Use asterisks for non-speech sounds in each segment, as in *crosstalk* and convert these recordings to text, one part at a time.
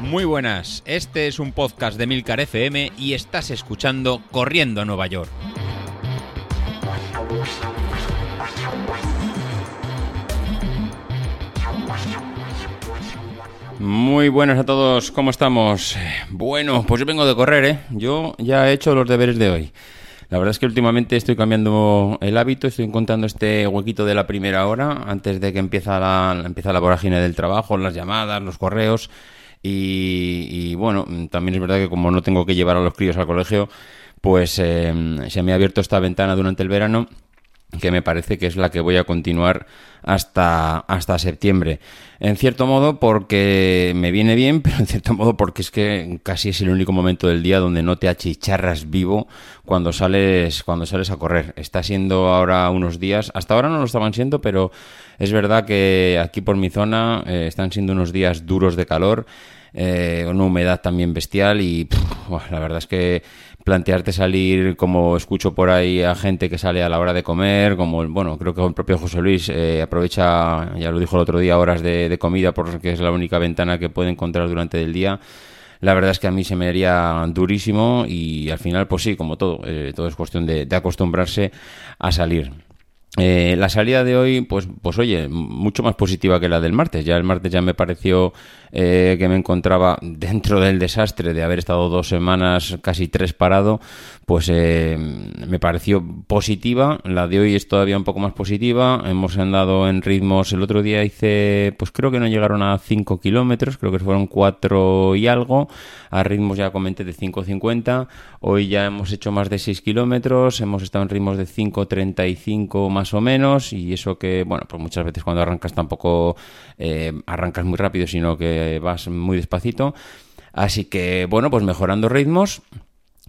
Muy buenas, este es un podcast de Milcar FM y estás escuchando Corriendo a Nueva York. Muy buenas a todos, ¿cómo estamos? Bueno, pues yo vengo de correr, ¿eh? Yo ya he hecho los deberes de hoy. La verdad es que últimamente estoy cambiando el hábito, estoy encontrando este huequito de la primera hora antes de que empieza la, empieza la vorágine del trabajo, las llamadas, los correos. Y, bueno, también es verdad que como no tengo que llevar a los críos al colegio, pues eh, se me ha abierto esta ventana durante el verano que me parece que es la que voy a continuar hasta, hasta septiembre. En cierto modo porque me viene bien, *laughs* pero en cierto modo porque es que casi es el único momento del día donde no te achicharras vivo cuando sales, cuando sales a correr. Está siendo ahora unos días, hasta ahora no lo estaban siendo, pero es verdad que aquí por mi zona eh, están siendo unos días duros de calor. Eh, una humedad también bestial y la verdad es que plantearte salir, como escucho por ahí a gente que sale a la hora de comer, como, bueno, creo que el propio José Luis eh, aprovecha, ya lo dijo el otro día, horas de, comida porque es la única ventana que puede encontrar durante el día. La verdad es que a mí se me haría durísimo y al final, pues sí, como todo, eh, todo es cuestión de acostumbrarse a salir. Eh, la salida de hoy, pues, pues oye, mucho más positiva que la del martes. Ya el martes ya me pareció eh, que me encontraba *laughs* dentro del desastre de haber estado dos semanas, casi tres parado, pues eh, me pareció positiva. La de hoy es todavía un poco más positiva. Hemos andado en ritmos. El otro día hice, pues creo que no llegaron a 5 kilómetros, creo que fueron 4 y algo. A ritmos ya comenté de 5.50. Hoy ya hemos hecho más de 6 kilómetros. Hemos estado en ritmos de 5.35 más o menos. Y eso que, bueno, pues muchas veces cuando arrancas tampoco eh, arrancas muy rápido, sino que vas muy despacito. Así que, bueno, pues mejorando ritmos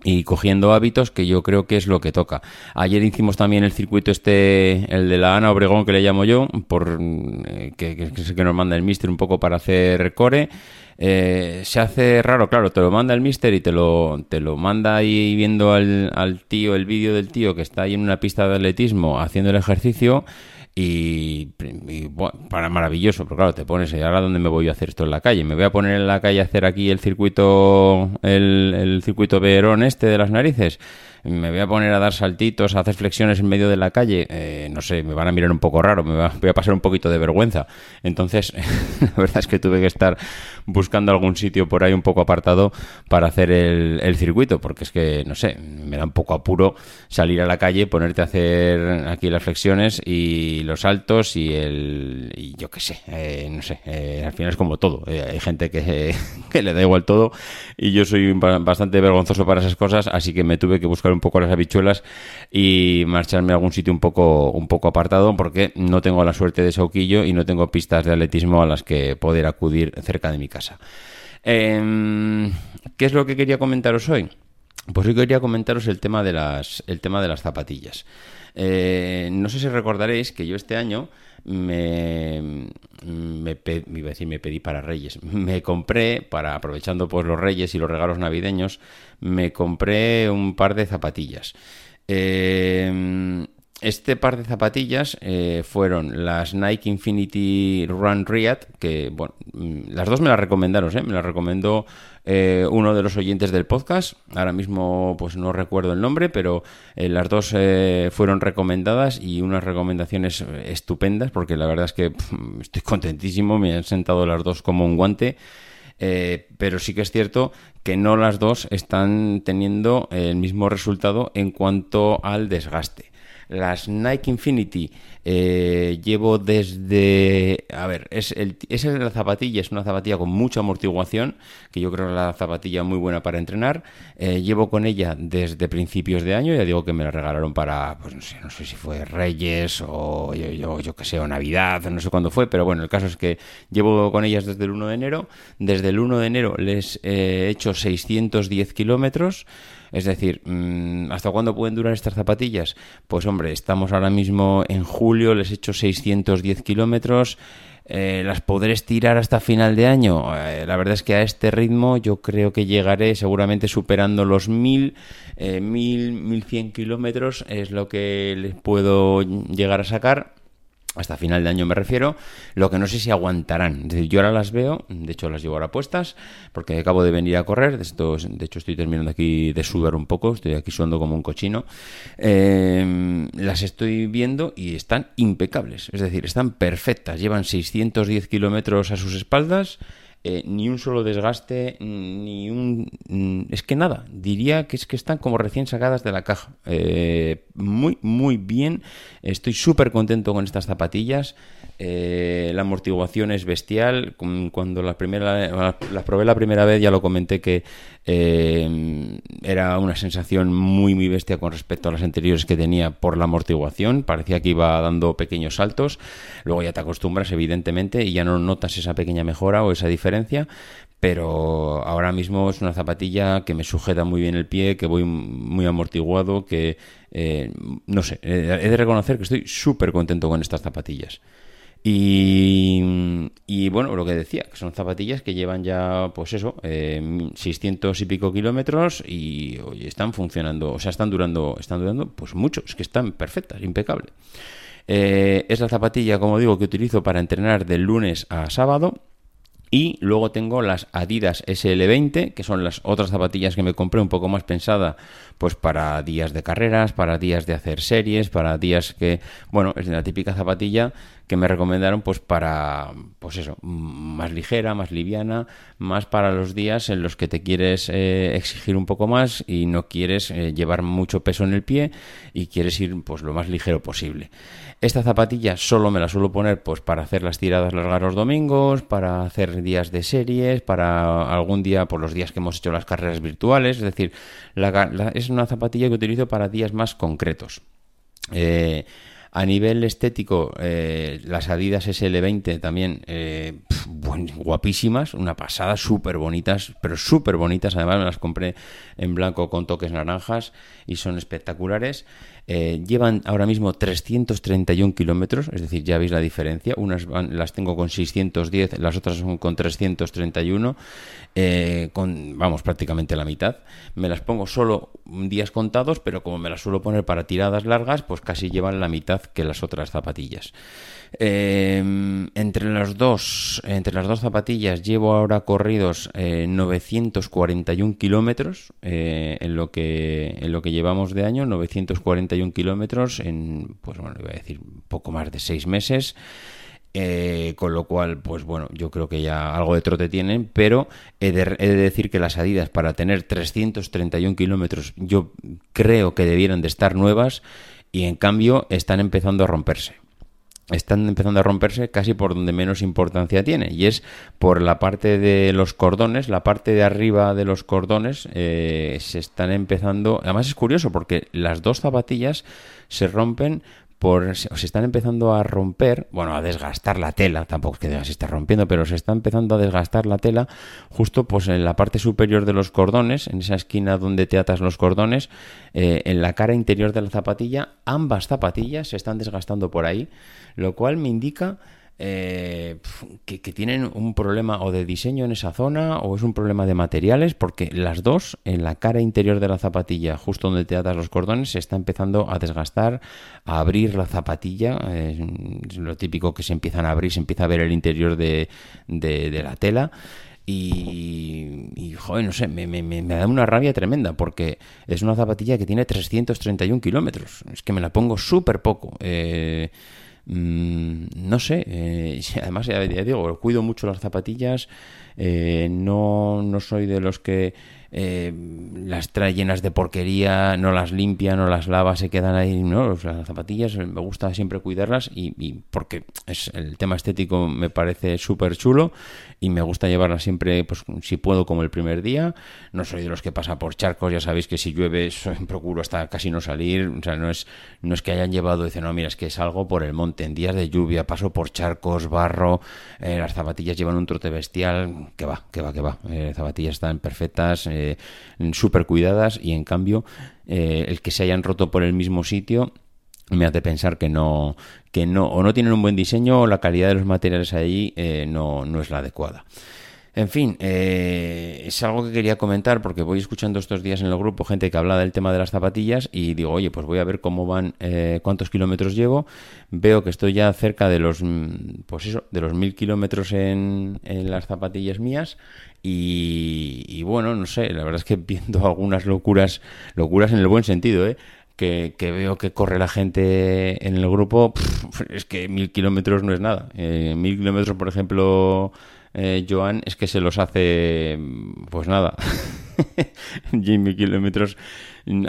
y cogiendo hábitos que yo creo que es lo que toca. Ayer hicimos también el circuito este, el de la Ana Obregón que le llamo yo, por eh, que, es que nos manda el mister un poco para hacer core. Eh, se hace raro, claro, te lo manda el mister y te lo, te lo manda ahí viendo al, al tío, el vídeo del tío que está ahí en una pista de atletismo haciendo el ejercicio y, para maravilloso, pero claro, te pones, ¿y ahora dónde me voy a hacer esto en la calle? ¿Me voy a poner en la calle a hacer aquí el circuito, el, el circuito Verón este de las narices? Me voy a poner a dar saltitos, a hacer flexiones en medio de la calle, eh, no sé, me van a mirar un poco raro, me voy a pasar un poquito de vergüenza. Entonces, *laughs* la verdad es que tuve que estar buscando algún sitio por ahí un poco apartado para hacer el, circuito, porque es que, no sé, me da un poco apuro salir a la calle, ponerte a hacer aquí las flexiones y los saltos y el, y yo qué sé, eh, no sé, eh, al final es como todo. hay gente que, *laughs* que le da igual todo y yo soy bastante vergonzoso para esas cosas, así que me tuve que buscar un poco las habichuelas y marcharme a algún sitio un poco, un poco apartado porque no tengo la suerte de Sauquillo y no tengo pistas de atletismo a las que poder acudir cerca de mi casa. Em, ¿Qué es lo que quería comentaros hoy? Pues hoy quería comentaros el tema de las, el tema de las zapatillas. Eh, no sé si recordaréis que yo este año me, me, iba a decir, me pedí para Reyes. Me compré, para aprovechando pues los Reyes y los regalos navideños, me compré un par de zapatillas. Eh, este par de zapatillas eh, fueron las Nike Infinity Run Riot, que, bueno, mm, las dos me las recomendaron, ¿eh? me las recomendó eh, uno de los oyentes del podcast. Ahora mismo, pues no recuerdo el nombre, pero las dos fueron recomendadas y unas recomendaciones estupendas, porque la verdad es que estoy contentísimo, me han sentado las dos como un guante. pero sí que es cierto que no las dos están teniendo el mismo resultado en cuanto al desgaste. Las Nike Infinity eh, llevo desde... A ver, es, el, es la zapatilla, es una zapatilla con mucha amortiguación, que yo creo que es la zapatilla muy buena para entrenar. Eh, llevo con ella desde principios de año, ya digo que me la regalaron para, pues no sé, no sé si fue Reyes o yo, yo, qué sé, o Navidad, no sé cuándo fue, pero bueno, el caso es que llevo con ellas desde el 1 de enero. Desde el 1 de enero les he hecho 610 kilómetros. Es decir, mm, ¿hasta cuándo pueden durar estas zapatillas? Pues hombre, estamos ahora mismo en julio, les he hecho 610 kilómetros. Eh, ¿Las podré estirar hasta final de año? Eh, la verdad es que a este ritmo yo creo que llegaré seguramente superando los 1000, eh, 1000, 1100 kilómetros es lo que les puedo llegar a sacar hasta final de año me refiero, lo que no sé si aguantarán. Es decir, yo ahora las veo, de hecho las llevo ahora puestas, porque acabo de venir a correr, de, de hecho estoy terminando aquí de sudar un poco, estoy aquí sudando como un cochino, eh, las estoy viendo y están impecables, es decir, están perfectas, llevan 610 kilómetros a sus espaldas, eh, ni un solo desgaste, ni un... Mm, es que nada, diría que es que están como recién sacadas de la caja. Eh, muy, muy bien, estoy súper contento con estas zapatillas. Eh, la amortiguación es bestial. Cuando las probé la primera vez ya lo comenté que eh, era una sensación muy muy bestia con respecto a las anteriores que tenía por la amortiguación. Parecía que iba dando pequeños saltos. Luego ya te acostumbras evidentemente y ya no notas esa pequeña mejora o esa diferencia. Pero ahora mismo es una zapatilla que me sujeta muy bien el pie, que voy muy amortiguado, que eh, no sé, he de reconocer que estoy súper contento con estas zapatillas. Y, bueno, lo que decía, que son zapatillas que llevan ya, pues eso, 600 eh, y pico kilómetros y están funcionando, o sea, están durando, están durando, pues mucho, es que están perfectas, impecable. Eh, es la zapatilla, como digo, que utilizo para entrenar de lunes a sábado. Y luego tengo las Adidas SL20, que son las otras zapatillas que me compré un poco más pensada, pues para días de carreras, para días de hacer series, para días que, bueno, es la típica zapatilla que me recomendaron pues para, pues eso, más ligera, más liviana, más para los días en los que te quieres eh, exigir un poco más y no quieres eh, llevar mucho peso en el pie y quieres ir pues lo más ligero posible. Esta zapatilla solo me la suelo poner pues para hacer las tiradas largas los domingos, para hacer días de series, para algún día por los días que hemos hecho las carreras virtuales, es decir, es una zapatilla que utilizo para días más concretos. Eh, a nivel estético, eh, las Adidas SL20 también eh, guapísimas, una pasada, súper bonitas, pero súper bonitas. Además, me las compré en blanco con toques naranjas y son espectaculares. Eh, llevan ahora mismo 331 kilómetros, es decir, ya veis la diferencia. Unas las tengo con 610, las otras son con 331, eh, con, vamos, prácticamente la mitad. Me las pongo solo días contados, pero como me las suelo poner para tiradas largas, pues casi llevan la mitad que las otras zapatillas. Em, entre las dos, entre las dos zapatillas llevo ahora corridos 941 eh, kilómetros en en lo que llevamos de año, 941 kilómetros en, pues bueno, iba a decir poco más de seis meses. Eh, con lo cual, pues bueno, yo creo que ya algo de trote tienen, pero he de, he de decir que las Adidas para tener 331 kilómetros yo creo que debieran de estar nuevas y en cambio están empezando a romperse están empezando a romperse casi por donde menos importancia tiene y es por la parte de los cordones la parte de arriba de los cordones eh, se están empezando además es curioso porque las dos zapatillas se rompen por, se están empezando a romper, bueno, a desgastar la tela, tampoco es que se esté rompiendo, pero se está empezando a desgastar la tela justo pues en la parte superior de los cordones, en esa esquina donde te atas los cordones, eh, en la cara interior de la zapatilla, ambas zapatillas se están desgastando por ahí, lo cual me indica eh, que, tienen un problema o de diseño en esa zona o es un problema de materiales porque las dos en la cara interior de la zapatilla justo donde te atas los cordones se está empezando a desgastar a abrir la zapatilla es lo típico que se empiezan a abrir se empieza a ver el interior de, la tela y, joder, no sé, me, me, da una rabia tremenda porque es una zapatilla que tiene 331 kilómetros. Es que me la pongo súper poco. Eh, Mm, no sé, eh, *laughs* además ya, digo, cuido mucho las zapatillas, eh, no, no soy de los que eh, las trae llenas de porquería, no las limpia, no las lava, se quedan ahí, no, las zapatillas me gusta siempre cuidarlas y, porque es el tema estético me parece súper chulo y me gusta llevarlas siempre, pues si puedo como el primer día, no soy de los que pasa por charcos, ya sabéis que si llueve *laughs* procuro hasta casi no salir, o sea, no es, no es que hayan llevado, dicen, no, mira, es que salgo por el monte en días de lluvia, paso por charcos, barro, eh, las zapatillas llevan un trote bestial, que va, que va, que va, eh, las zapatillas están perfectas, eh, súper cuidadas y en cambio eh, el que se hayan roto por el mismo sitio me hace pensar que no, que no, o no tienen un buen diseño o la calidad de los materiales ahí eh, no, no es la adecuada. En fin, eh, es algo que quería comentar porque voy escuchando estos días en el grupo gente que habla del tema de las zapatillas y digo, oye, pues voy a ver cómo van, eh, cuántos kilómetros llevo. Veo que estoy ya cerca de los, mm, pues eso, de los mil kilómetros en, las zapatillas mías y, y, bueno, no sé, la verdad es que *laughs* viendo algunas locuras, locuras en el buen sentido, ¿eh? que, veo que corre la gente en el grupo, es que mil kilómetros no es nada. Eh, mil kilómetros, por ejemplo, eh, Joan, es que se los hace, pues nada. *laughs* mil kilómetros,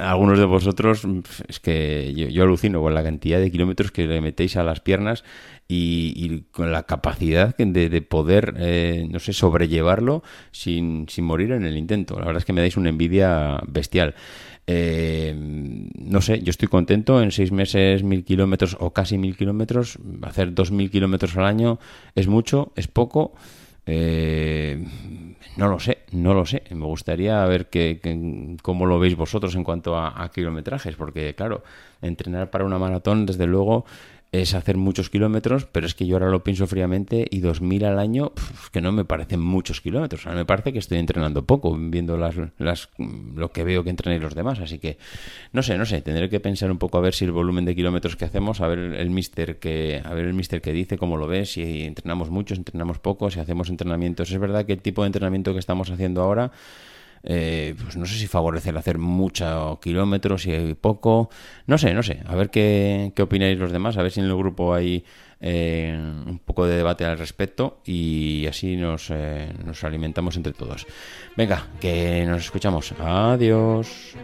algunos de vosotros, es que yo, alucino con la cantidad de kilómetros que le metéis a las piernas y, con la capacidad de, poder, eh, no sé, sobrellevarlo sin, sin morir en el intento. La verdad es que me dais una envidia bestial. Eh, no sé, yo estoy contento. En seis meses, mil kilómetros o casi mil kilómetros. Hacer dos mil kilómetros al año es mucho, es poco. Eh, no lo sé, no lo sé. Me gustaría ver que, cómo lo veis vosotros en cuanto a, a kilometrajes, porque claro, entrenar para una maratón, desde luego, es hacer muchos kilómetros, pero es que yo ahora lo pienso fríamente y 2.000 al año, que no me parecen muchos kilómetros. O me parece que estoy entrenando poco, viendo las, las, lo que veo que entrenan los demás. Así que, no sé, no sé, tendré que pensar un poco a ver si el volumen de kilómetros que hacemos, a ver el mister que, a ver el mister que dice, cómo lo ve, si entrenamos muchos, entrenamos poco, si hacemos entrenamientos. Es verdad que el tipo de entrenamiento que estamos haciendo ahora eh, pues no sé si favorece el hacer muchos kilómetros y poco, no sé, no sé, a ver qué, qué opináis los demás, a ver si en el grupo hay eh, un poco de debate al respecto y así nos, eh, nos alimentamos entre todos. Venga, que nos escuchamos. Adiós.